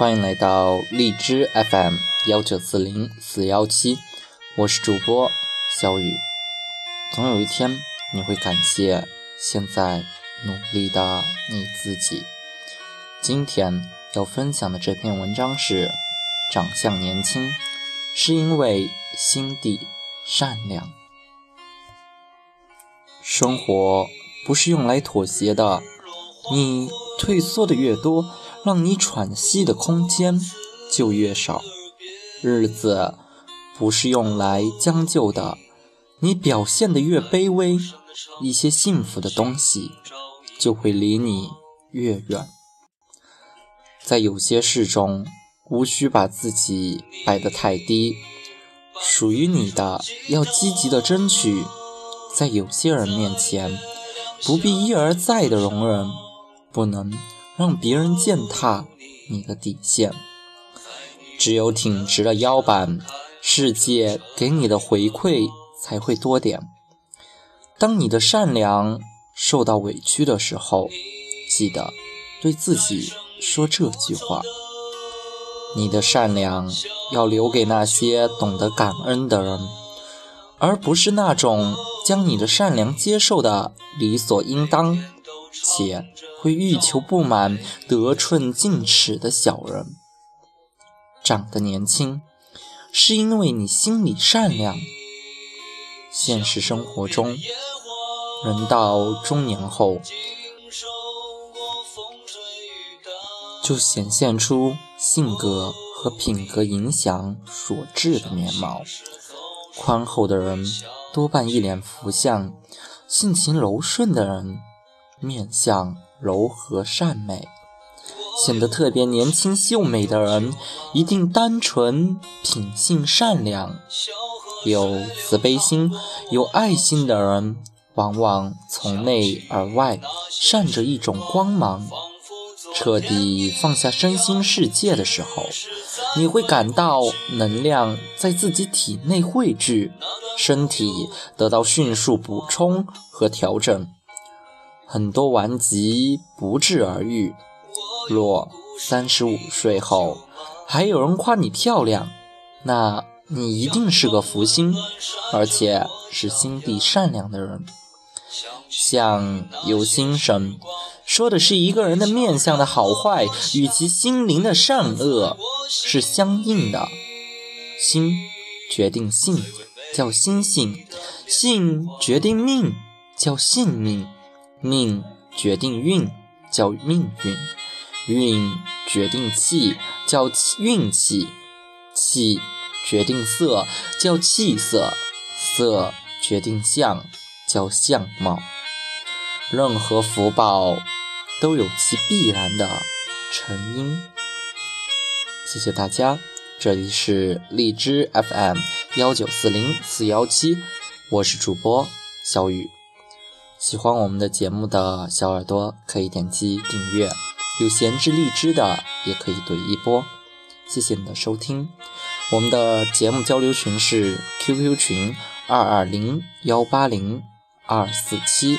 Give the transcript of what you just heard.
欢迎来到荔枝 FM 幺九四零四幺七，我是主播小雨。总有一天，你会感谢现在努力的你自己。今天要分享的这篇文章是：长相年轻，是因为心地善良。生活不是用来妥协的，你退缩的越多。让你喘息的空间就越少，日子不是用来将就的。你表现的越卑微，一些幸福的东西就会离你越远。在有些事中，无需把自己摆得太低，属于你的要积极的争取。在有些人面前，不必一而再的容忍，不能。让别人践踏你的底线，只有挺直了腰板，世界给你的回馈才会多点。当你的善良受到委屈的时候，记得对自己说这句话：你的善良要留给那些懂得感恩的人，而不是那种将你的善良接受的理所应当且。会欲求不满、得寸进尺的小人，长得年轻，是因为你心里善良。现实生活中，人到中年后，就显现出性格和品格影响所致的面貌。宽厚的人多半一脸福相，性情柔顺的人面相。柔和善美，显得特别年轻秀美的人，一定单纯、品性善良，有慈悲心、有爱心的人，往往从内而外闪着一种光芒。彻底放下身心世界的时候，你会感到能量在自己体内汇聚，身体得到迅速补充和调整。很多顽疾不治而愈。若三十五岁后还有人夸你漂亮，那你一定是个福星，而且是心地善良的人。相由心生，说的是一个人的面相的好坏与其心灵的善恶是相应的。心决定性，叫心性；性决定命，叫性命。命决定运，叫命运；运决定气，叫运气；气决定色，叫气色；色决定相，叫相貌。任何福报都有其必然的成因。谢谢大家，这里是荔枝 FM 幺九四零四幺七，我是主播小雨。喜欢我们的节目的小耳朵可以点击订阅，有闲置荔枝的也可以怼一波。谢谢你的收听，我们的节目交流群是 QQ 群二二零幺八零二四七。